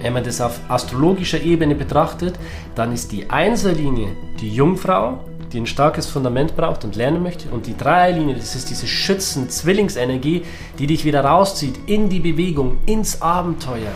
Wenn man das auf astrologischer Ebene betrachtet, dann ist die Einserlinie die Jungfrau, die ein starkes Fundament braucht und lernen möchte. Und die Dreierlinie, das ist diese Schützen-Zwillingsenergie, die dich wieder rauszieht in die Bewegung, ins Abenteuer.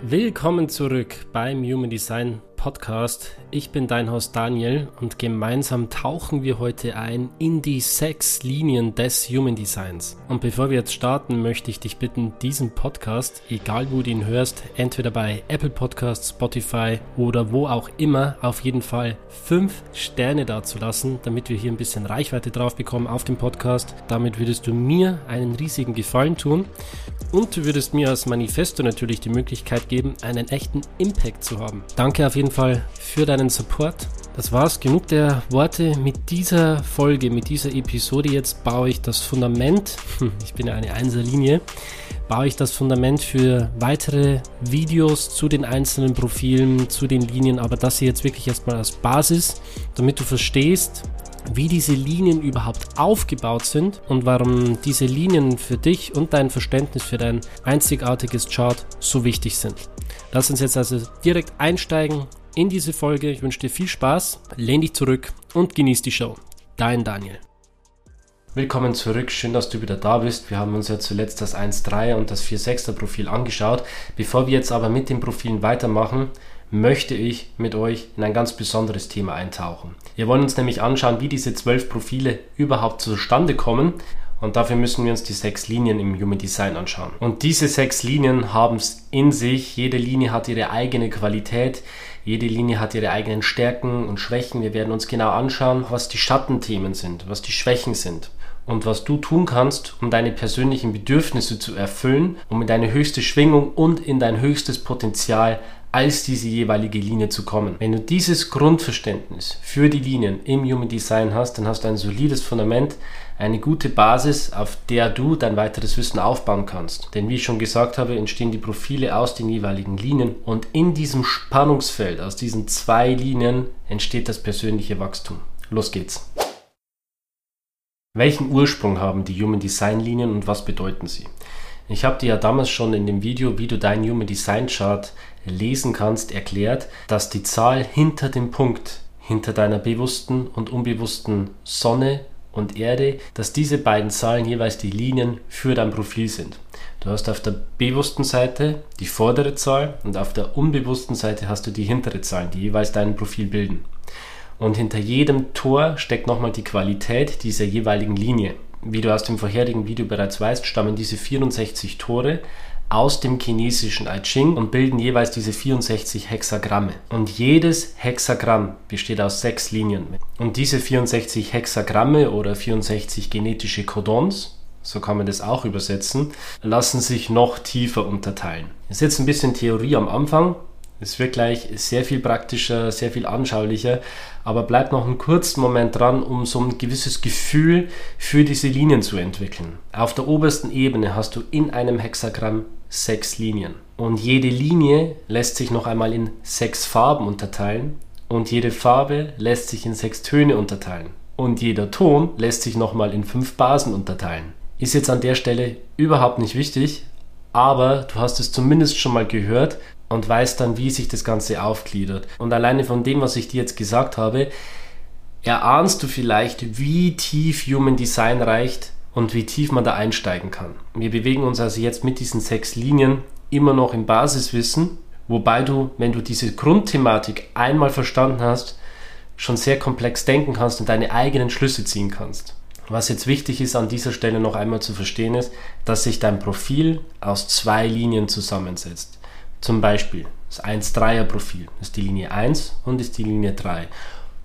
Willkommen zurück beim Human Design Podcast. Ich bin dein Host Daniel und gemeinsam tauchen wir heute ein in die sechs Linien des Human Designs. Und bevor wir jetzt starten, möchte ich dich bitten, diesen Podcast, egal wo du ihn hörst, entweder bei Apple Podcasts, Spotify oder wo auch immer, auf jeden Fall fünf Sterne dazulassen, damit wir hier ein bisschen Reichweite drauf bekommen auf dem Podcast. Damit würdest du mir einen riesigen Gefallen tun und du würdest mir als Manifesto natürlich die Möglichkeit geben, einen echten Impact zu haben. Danke auf jeden Fall für deinen Support. Das war's, genug der Worte. Mit dieser Folge, mit dieser Episode jetzt baue ich das Fundament, ich bin ja eine Einserlinie, baue ich das Fundament für weitere Videos zu den einzelnen Profilen, zu den Linien, aber das hier jetzt wirklich erstmal als Basis, damit du verstehst, wie diese Linien überhaupt aufgebaut sind und warum diese Linien für dich und dein Verständnis für dein einzigartiges Chart so wichtig sind. Lass uns jetzt also direkt einsteigen in diese Folge. Ich wünsche dir viel Spaß, lehn dich zurück und genieß die Show. Dein Daniel. Willkommen zurück, schön, dass du wieder da bist. Wir haben uns ja zuletzt das 1.3er und das 4.6er Profil angeschaut. Bevor wir jetzt aber mit den Profilen weitermachen, möchte ich mit euch in ein ganz besonderes Thema eintauchen. Wir wollen uns nämlich anschauen, wie diese zwölf Profile überhaupt zustande kommen und dafür müssen wir uns die sechs Linien im Human Design anschauen. Und diese sechs Linien haben es in sich. Jede Linie hat ihre eigene Qualität. Jede Linie hat ihre eigenen Stärken und Schwächen. Wir werden uns genau anschauen, was die Schattenthemen sind, was die Schwächen sind und was du tun kannst, um deine persönlichen Bedürfnisse zu erfüllen, um in deine höchste Schwingung und in dein höchstes Potenzial als diese jeweilige Linie zu kommen. Wenn du dieses Grundverständnis für die Linien im Human Design hast, dann hast du ein solides Fundament, eine gute Basis, auf der du dein weiteres Wissen aufbauen kannst. Denn wie ich schon gesagt habe, entstehen die Profile aus den jeweiligen Linien und in diesem Spannungsfeld, aus diesen zwei Linien, entsteht das persönliche Wachstum. Los geht's. Welchen Ursprung haben die Human Design Linien und was bedeuten sie? Ich habe dir ja damals schon in dem Video, wie du deinen Human Design Chart lesen kannst, erklärt, dass die Zahl hinter dem Punkt, hinter deiner bewussten und unbewussten Sonne und Erde, dass diese beiden Zahlen jeweils die Linien für dein Profil sind. Du hast auf der bewussten Seite die vordere Zahl und auf der unbewussten Seite hast du die hintere Zahl, die jeweils dein Profil bilden. Und hinter jedem Tor steckt nochmal die Qualität dieser jeweiligen Linie. Wie du aus dem vorherigen Video bereits weißt, stammen diese 64 Tore aus dem chinesischen I Ching und bilden jeweils diese 64 Hexagramme. Und jedes Hexagramm besteht aus sechs Linien. Und diese 64 Hexagramme oder 64 genetische Codons, so kann man das auch übersetzen, lassen sich noch tiefer unterteilen. Das ist jetzt ein bisschen Theorie am Anfang. Es wird gleich sehr viel praktischer, sehr viel anschaulicher, aber bleib noch einen kurzen Moment dran, um so ein gewisses Gefühl für diese Linien zu entwickeln. Auf der obersten Ebene hast du in einem Hexagramm sechs Linien. Und jede Linie lässt sich noch einmal in sechs Farben unterteilen und jede Farbe lässt sich in sechs Töne unterteilen. Und jeder Ton lässt sich nochmal in fünf Basen unterteilen. Ist jetzt an der Stelle überhaupt nicht wichtig, aber du hast es zumindest schon mal gehört und weißt dann, wie sich das Ganze aufgliedert. Und alleine von dem, was ich dir jetzt gesagt habe, erahnst du vielleicht, wie tief Human Design reicht, und wie tief man da einsteigen kann. Wir bewegen uns also jetzt mit diesen sechs Linien immer noch im Basiswissen, wobei du, wenn du diese Grundthematik einmal verstanden hast, schon sehr komplex denken kannst und deine eigenen Schlüsse ziehen kannst. Was jetzt wichtig ist an dieser Stelle noch einmal zu verstehen ist, dass sich dein Profil aus zwei Linien zusammensetzt. Zum Beispiel das 1-3er Profil ist die Linie 1 und ist die Linie 3.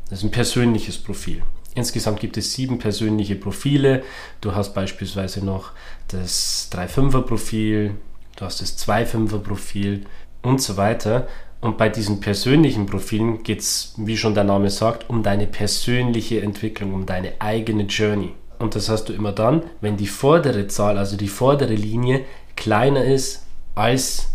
Das ist ein persönliches Profil. Insgesamt gibt es sieben persönliche Profile. Du hast beispielsweise noch das 3-5er Profil, du hast das 2-5er Profil und so weiter. Und bei diesen persönlichen Profilen geht es, wie schon der Name sagt, um deine persönliche Entwicklung, um deine eigene Journey. Und das hast du immer dann, wenn die vordere Zahl, also die vordere Linie, kleiner ist als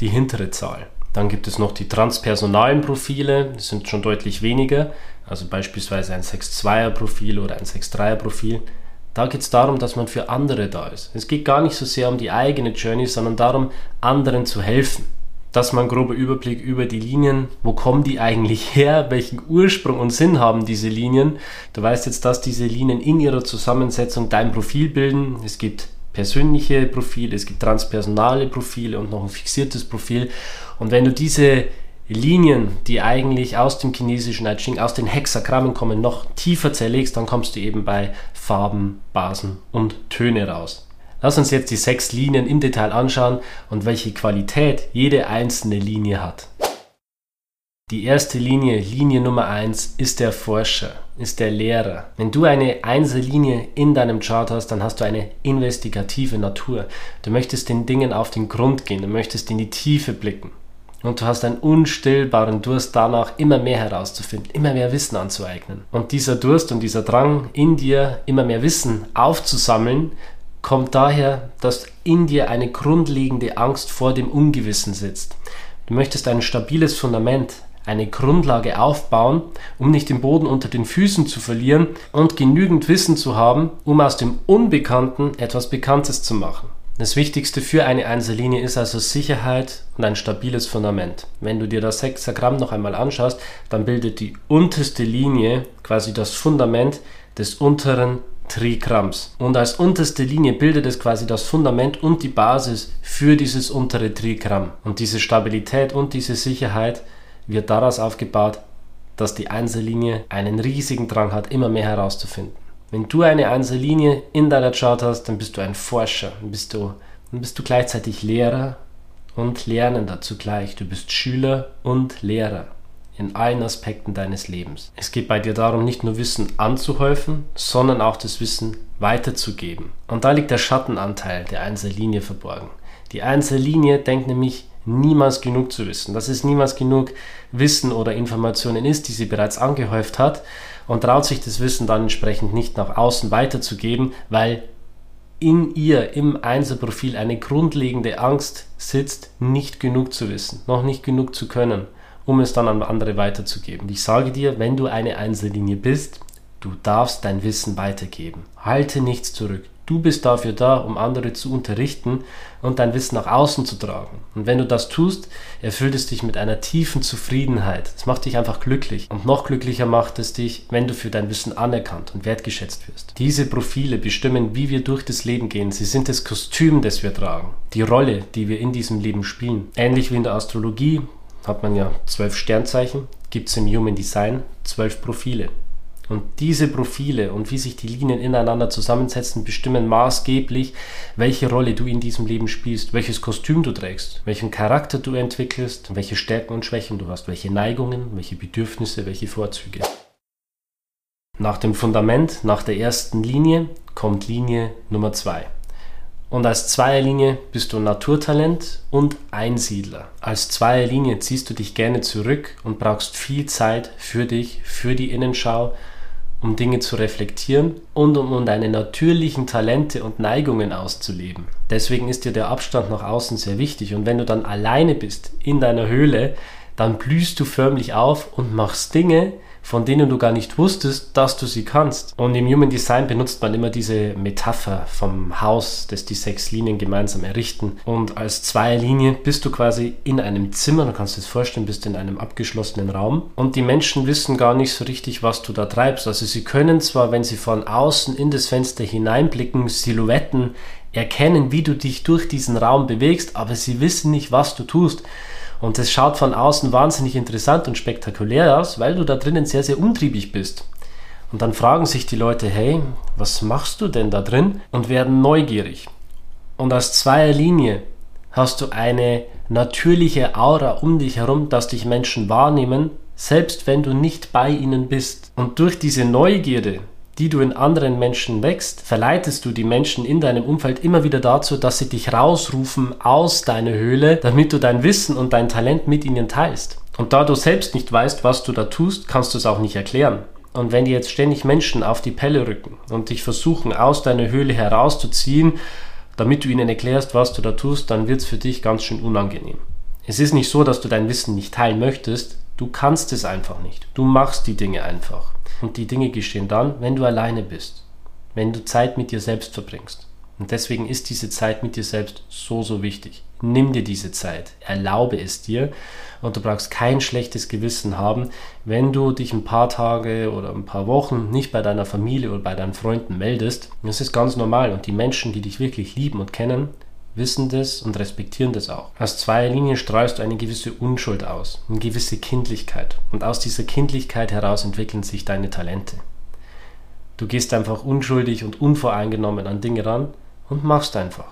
die hintere Zahl. Dann gibt es noch die transpersonalen Profile, das sind schon deutlich weniger, also beispielsweise ein 6-2er Profil oder ein 6-3er Profil. Da geht es darum, dass man für andere da ist. Es geht gar nicht so sehr um die eigene Journey, sondern darum, anderen zu helfen. Das ist mal ein grober Überblick über die Linien. Wo kommen die eigentlich her? Welchen Ursprung und Sinn haben diese Linien? Du weißt jetzt, dass diese Linien in ihrer Zusammensetzung dein Profil bilden. Es gibt persönliche Profile, es gibt transpersonale Profile und noch ein fixiertes Profil. Und wenn du diese Linien, die eigentlich aus dem chinesischen I Ching, aus den Hexagrammen kommen, noch tiefer zerlegst, dann kommst du eben bei Farben, Basen und Töne raus. Lass uns jetzt die sechs Linien im Detail anschauen und welche Qualität jede einzelne Linie hat. Die erste Linie, Linie Nummer 1, ist der Forscher, ist der Lehrer. Wenn du eine Einzellinie in deinem Chart hast, dann hast du eine investigative Natur. Du möchtest den Dingen auf den Grund gehen, du möchtest in die Tiefe blicken. Und du hast einen unstillbaren Durst danach, immer mehr herauszufinden, immer mehr Wissen anzueignen. Und dieser Durst und dieser Drang in dir, immer mehr Wissen aufzusammeln, kommt daher, dass in dir eine grundlegende Angst vor dem Ungewissen sitzt. Du möchtest ein stabiles Fundament, eine Grundlage aufbauen, um nicht den Boden unter den Füßen zu verlieren und genügend Wissen zu haben, um aus dem Unbekannten etwas Bekanntes zu machen. Das Wichtigste für eine Einzellinie ist also Sicherheit und ein stabiles Fundament. Wenn du dir das Hexagramm noch einmal anschaust, dann bildet die unterste Linie quasi das Fundament des unteren Trigramms. Und als unterste Linie bildet es quasi das Fundament und die Basis für dieses untere Trigramm. Und diese Stabilität und diese Sicherheit wird daraus aufgebaut, dass die Einzellinie einen riesigen Drang hat, immer mehr herauszufinden. Wenn du eine Einzellinie in deiner Chart hast, dann bist du ein Forscher, dann bist du, dann bist du gleichzeitig Lehrer und Lernender zugleich. Du bist Schüler und Lehrer in allen Aspekten deines Lebens. Es geht bei dir darum, nicht nur Wissen anzuhäufen, sondern auch das Wissen weiterzugeben. Und da liegt der Schattenanteil der Einzellinie verborgen. Die Einzellinie denkt nämlich niemals genug zu wissen, dass es niemals genug Wissen oder Informationen ist, die sie bereits angehäuft hat, und traut sich das Wissen dann entsprechend nicht nach außen weiterzugeben, weil in ihr im Einserprofil eine grundlegende Angst sitzt, nicht genug zu wissen, noch nicht genug zu können, um es dann an andere weiterzugeben. Ich sage dir, wenn du eine Einzellinie bist, du darfst dein Wissen weitergeben. Halte nichts zurück. Du bist dafür da, um andere zu unterrichten und dein Wissen nach außen zu tragen. Und wenn du das tust, erfüllt es dich mit einer tiefen Zufriedenheit. Es macht dich einfach glücklich. Und noch glücklicher macht es dich, wenn du für dein Wissen anerkannt und wertgeschätzt wirst. Diese Profile bestimmen, wie wir durch das Leben gehen. Sie sind das Kostüm, das wir tragen. Die Rolle, die wir in diesem Leben spielen. Ähnlich wie in der Astrologie hat man ja zwölf Sternzeichen, gibt es im Human Design zwölf Profile. Und diese Profile und wie sich die Linien ineinander zusammensetzen, bestimmen maßgeblich, welche Rolle du in diesem Leben spielst, welches Kostüm du trägst, welchen Charakter du entwickelst, welche Stärken und Schwächen du hast, welche Neigungen, welche Bedürfnisse, welche Vorzüge. Nach dem Fundament, nach der ersten Linie, kommt Linie Nummer zwei. Und als Zweierlinie bist du Naturtalent und Einsiedler. Als Zweierlinie ziehst du dich gerne zurück und brauchst viel Zeit für dich, für die Innenschau um Dinge zu reflektieren und um, deine natürlichen Talente und Neigungen auszuleben. Deswegen ist dir der Abstand nach außen sehr wichtig. Und wenn du dann alleine bist in deiner Höhle, dann blühst du förmlich auf und machst Dinge, von denen du gar nicht wusstest, dass du sie kannst. Und im Human Design benutzt man immer diese Metapher vom Haus, das die sechs Linien gemeinsam errichten. Und als Zweierlinie bist du quasi in einem Zimmer, du kannst dir das vorstellen, bist in einem abgeschlossenen Raum. Und die Menschen wissen gar nicht so richtig, was du da treibst. Also sie können zwar, wenn sie von außen in das Fenster hineinblicken, Silhouetten erkennen, wie du dich durch diesen Raum bewegst, aber sie wissen nicht, was du tust. Und es schaut von außen wahnsinnig interessant und spektakulär aus, weil du da drinnen sehr, sehr umtriebig bist. Und dann fragen sich die Leute, hey, was machst du denn da drin? Und werden neugierig. Und aus zweier Linie hast du eine natürliche Aura um dich herum, dass dich Menschen wahrnehmen, selbst wenn du nicht bei ihnen bist. Und durch diese Neugierde die du in anderen Menschen wächst, verleitest du die Menschen in deinem Umfeld immer wieder dazu, dass sie dich rausrufen aus deiner Höhle, damit du dein Wissen und dein Talent mit ihnen teilst. Und da du selbst nicht weißt, was du da tust, kannst du es auch nicht erklären. Und wenn dir jetzt ständig Menschen auf die Pelle rücken und dich versuchen, aus deiner Höhle herauszuziehen, damit du ihnen erklärst, was du da tust, dann wird es für dich ganz schön unangenehm. Es ist nicht so, dass du dein Wissen nicht teilen möchtest, du kannst es einfach nicht. Du machst die Dinge einfach. Und die Dinge geschehen dann, wenn du alleine bist. wenn du Zeit mit dir selbst verbringst. Und deswegen ist diese Zeit mit dir selbst so, so wichtig. Nimm dir diese Zeit, erlaube es dir und du brauchst kein schlechtes Gewissen haben, wenn du dich ein paar Tage oder ein paar Wochen nicht bei deiner Familie oder bei deinen Freunden meldest. Das ist ganz normal und die Menschen, die dich wirklich lieben und kennen, wissen das und respektieren das auch. Aus zwei Linien strahlst du eine gewisse Unschuld aus, eine gewisse Kindlichkeit. Und aus dieser Kindlichkeit heraus entwickeln sich deine Talente. Du gehst einfach unschuldig und unvoreingenommen an Dinge ran und machst einfach.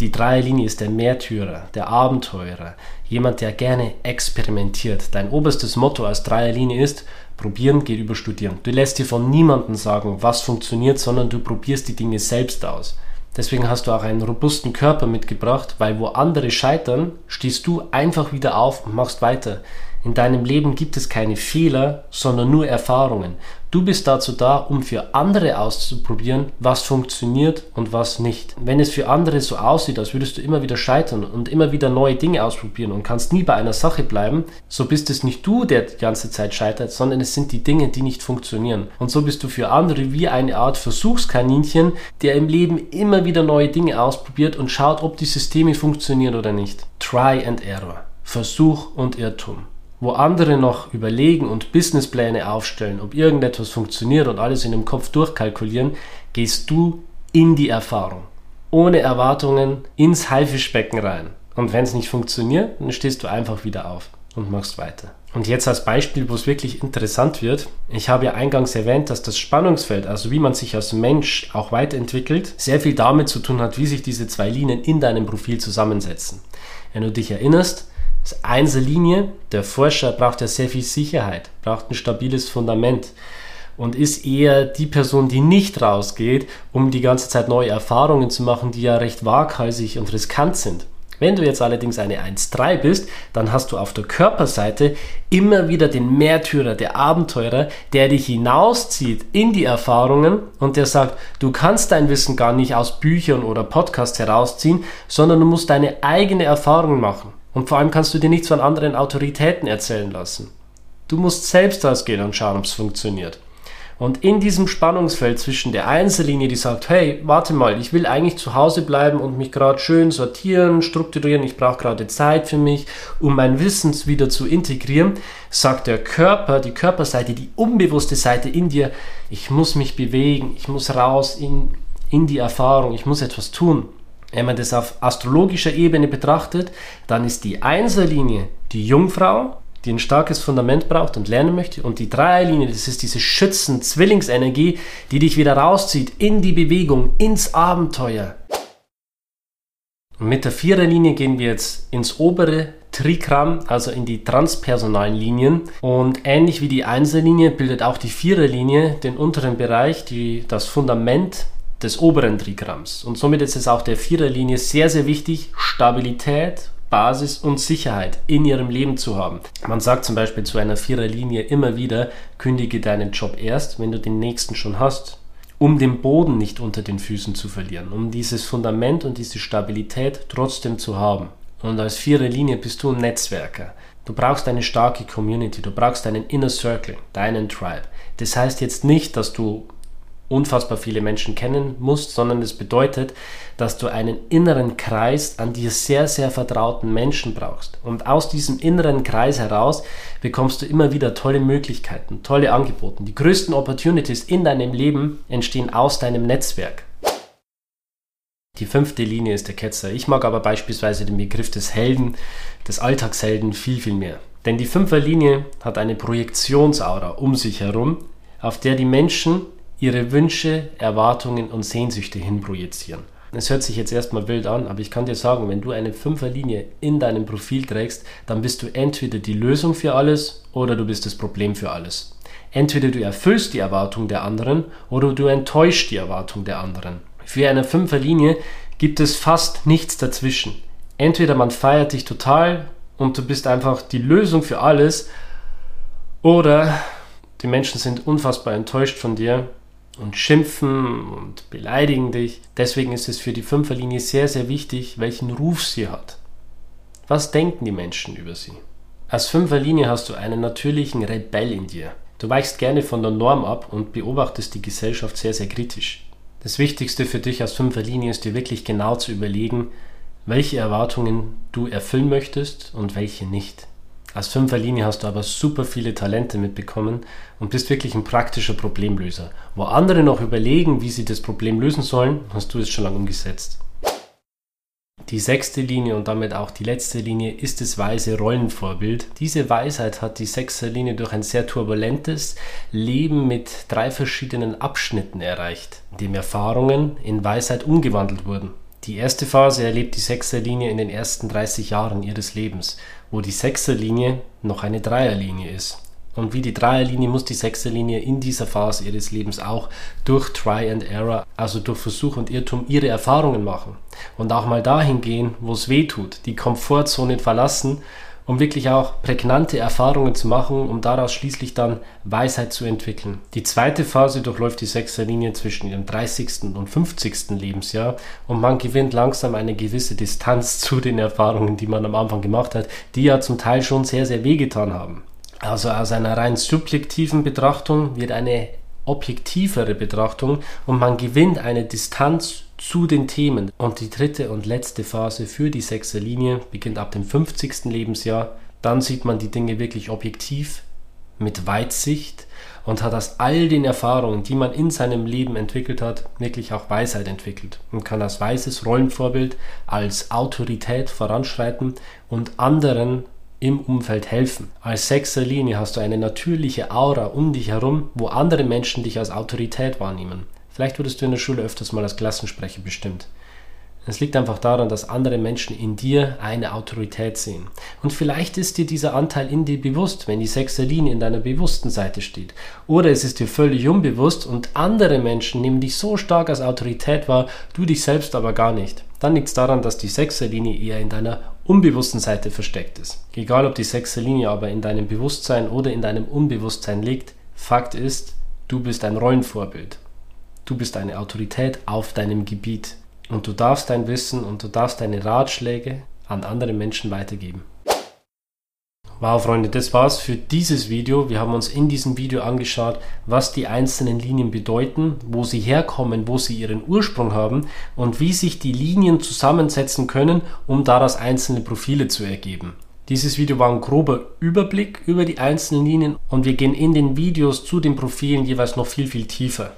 Die Dreierlinie ist der Märtyrer, der Abenteurer, jemand, der gerne experimentiert. Dein oberstes Motto als Dreierlinie ist, probieren geht über studieren. Du lässt dir von niemandem sagen, was funktioniert, sondern du probierst die Dinge selbst aus. Deswegen hast du auch einen robusten Körper mitgebracht, weil wo andere scheitern, stehst du einfach wieder auf und machst weiter. In deinem Leben gibt es keine Fehler, sondern nur Erfahrungen. Du bist dazu da, um für andere auszuprobieren, was funktioniert und was nicht. Wenn es für andere so aussieht, als würdest du immer wieder scheitern und immer wieder neue Dinge ausprobieren und kannst nie bei einer Sache bleiben, so bist es nicht du, der die ganze Zeit scheitert, sondern es sind die Dinge, die nicht funktionieren. Und so bist du für andere wie eine Art Versuchskaninchen, der im Leben immer wieder neue Dinge ausprobiert und schaut, ob die Systeme funktionieren oder nicht. Try and Error. Versuch und Irrtum wo andere noch überlegen und Businesspläne aufstellen, ob irgendetwas funktioniert und alles in dem Kopf durchkalkulieren, gehst du in die Erfahrung. Ohne Erwartungen ins Haifischbecken rein. Und wenn es nicht funktioniert, dann stehst du einfach wieder auf und machst weiter. Und jetzt als Beispiel, wo es wirklich interessant wird. Ich habe ja eingangs erwähnt, dass das Spannungsfeld, also wie man sich als Mensch auch weiterentwickelt, sehr viel damit zu tun hat, wie sich diese zwei Linien in deinem Profil zusammensetzen. Wenn du dich erinnerst, das Einzellinie, der Forscher braucht ja sehr viel Sicherheit, braucht ein stabiles Fundament und ist eher die Person, die nicht rausgeht, um die ganze Zeit neue Erfahrungen zu machen, die ja recht waghalsig und riskant sind. Wenn du jetzt allerdings eine 1-3 bist, dann hast du auf der Körperseite immer wieder den Märtyrer, der Abenteurer, der dich hinauszieht in die Erfahrungen und der sagt, du kannst dein Wissen gar nicht aus Büchern oder Podcasts herausziehen, sondern du musst deine eigene Erfahrung machen. Und vor allem kannst du dir nichts von anderen Autoritäten erzählen lassen. Du musst selbst rausgehen und schauen, ob es funktioniert. Und in diesem Spannungsfeld zwischen der Einzellinie, die sagt, hey, warte mal, ich will eigentlich zu Hause bleiben und mich gerade schön sortieren, strukturieren, ich brauche gerade Zeit für mich, um mein Wissen wieder zu integrieren, sagt der Körper, die Körperseite, die unbewusste Seite in dir, ich muss mich bewegen, ich muss raus in, in die Erfahrung, ich muss etwas tun. Wenn man das auf astrologischer Ebene betrachtet, dann ist die Einserlinie die Jungfrau, die ein starkes Fundament braucht und lernen möchte. Und die Dreierlinie, das ist diese Schützen-Zwillingsenergie, die dich wieder rauszieht in die Bewegung, ins Abenteuer. Und mit der Viererlinie gehen wir jetzt ins obere Trikram, also in die transpersonalen Linien. Und ähnlich wie die Einserlinie bildet auch die Viererlinie den unteren Bereich, die, das Fundament des oberen Trigramms. Und somit ist es auch der Viererlinie sehr, sehr wichtig, Stabilität, Basis und Sicherheit in ihrem Leben zu haben. Man sagt zum Beispiel zu einer Viererlinie immer wieder, kündige deinen Job erst, wenn du den nächsten schon hast, um den Boden nicht unter den Füßen zu verlieren, um dieses Fundament und diese Stabilität trotzdem zu haben. Und als Viererlinie bist du ein Netzwerker. Du brauchst eine starke Community, du brauchst einen Inner Circle, deinen Tribe. Das heißt jetzt nicht, dass du unfassbar viele Menschen kennen musst, sondern es bedeutet, dass du einen inneren Kreis an dir sehr, sehr vertrauten Menschen brauchst. Und aus diesem inneren Kreis heraus bekommst du immer wieder tolle Möglichkeiten, tolle Angebote. Die größten Opportunities in deinem Leben entstehen aus deinem Netzwerk. Die fünfte Linie ist der Ketzer. Ich mag aber beispielsweise den Begriff des Helden, des Alltagshelden viel, viel mehr. Denn die Fünferlinie hat eine Projektionsaura um sich herum, auf der die Menschen ihre Wünsche, Erwartungen und Sehnsüchte hinprojizieren. Es hört sich jetzt erstmal wild an, aber ich kann dir sagen, wenn du eine Fünferlinie in deinem Profil trägst, dann bist du entweder die Lösung für alles oder du bist das Problem für alles. Entweder du erfüllst die Erwartung der anderen oder du enttäuschst die Erwartung der anderen. Für eine Fünferlinie gibt es fast nichts dazwischen. Entweder man feiert dich total und du bist einfach die Lösung für alles oder die Menschen sind unfassbar enttäuscht von dir und schimpfen und beleidigen dich. Deswegen ist es für die Fünferlinie sehr, sehr wichtig, welchen Ruf sie hat. Was denken die Menschen über sie? Als Fünferlinie hast du einen natürlichen Rebell in dir. Du weichst gerne von der Norm ab und beobachtest die Gesellschaft sehr, sehr kritisch. Das Wichtigste für dich als Fünferlinie ist dir wirklich genau zu überlegen, welche Erwartungen du erfüllen möchtest und welche nicht. Als Fünferlinie hast du aber super viele Talente mitbekommen und bist wirklich ein praktischer Problemlöser. Wo andere noch überlegen, wie sie das Problem lösen sollen, hast du es schon lange umgesetzt. Die sechste Linie und damit auch die letzte Linie ist das weise Rollenvorbild. Diese Weisheit hat die sechste Linie durch ein sehr turbulentes Leben mit drei verschiedenen Abschnitten erreicht, in dem Erfahrungen in Weisheit umgewandelt wurden. Die erste Phase erlebt die Sechserlinie in den ersten 30 Jahren ihres Lebens, wo die Sechserlinie noch eine Dreierlinie ist. Und wie die Dreierlinie muss die Sechserlinie in dieser Phase ihres Lebens auch durch Try and Error, also durch Versuch und Irrtum, ihre Erfahrungen machen. Und auch mal dahin gehen, wo es weh tut, die Komfortzone verlassen um wirklich auch prägnante Erfahrungen zu machen, um daraus schließlich dann Weisheit zu entwickeln. Die zweite Phase durchläuft die Sechserlinie zwischen ihrem 30. und 50. Lebensjahr und man gewinnt langsam eine gewisse Distanz zu den Erfahrungen, die man am Anfang gemacht hat, die ja zum Teil schon sehr, sehr wehgetan haben. Also aus einer rein subjektiven Betrachtung wird eine objektivere Betrachtung und man gewinnt eine Distanz zu den Themen. Und die dritte und letzte Phase für die sechste Linie beginnt ab dem 50. Lebensjahr. Dann sieht man die Dinge wirklich objektiv, mit Weitsicht und hat aus all den Erfahrungen, die man in seinem Leben entwickelt hat, wirklich auch Weisheit entwickelt und kann als weises Rollenvorbild, als Autorität voranschreiten und anderen im Umfeld helfen. Als sechster Linie hast du eine natürliche Aura um dich herum, wo andere Menschen dich als Autorität wahrnehmen. Vielleicht wurdest du in der Schule öfters mal als Klassensprecher bestimmt. Es liegt einfach daran, dass andere Menschen in dir eine Autorität sehen. Und vielleicht ist dir dieser Anteil in dir bewusst, wenn die sechste Linie in deiner bewussten Seite steht. Oder es ist dir völlig unbewusst und andere Menschen nehmen dich so stark als Autorität wahr, du dich selbst aber gar nicht. Dann liegt es daran, dass die sechste Linie eher in deiner unbewussten Seite versteckt ist. Egal ob die sechste Linie aber in deinem Bewusstsein oder in deinem Unbewusstsein liegt, Fakt ist, du bist ein Rollenvorbild. Du bist eine Autorität auf deinem Gebiet und du darfst dein Wissen und du darfst deine Ratschläge an andere Menschen weitergeben. Wow, Freunde, das war's für dieses Video. Wir haben uns in diesem Video angeschaut, was die einzelnen Linien bedeuten, wo sie herkommen, wo sie ihren Ursprung haben und wie sich die Linien zusammensetzen können, um daraus einzelne Profile zu ergeben. Dieses Video war ein grober Überblick über die einzelnen Linien und wir gehen in den Videos zu den Profilen jeweils noch viel, viel tiefer.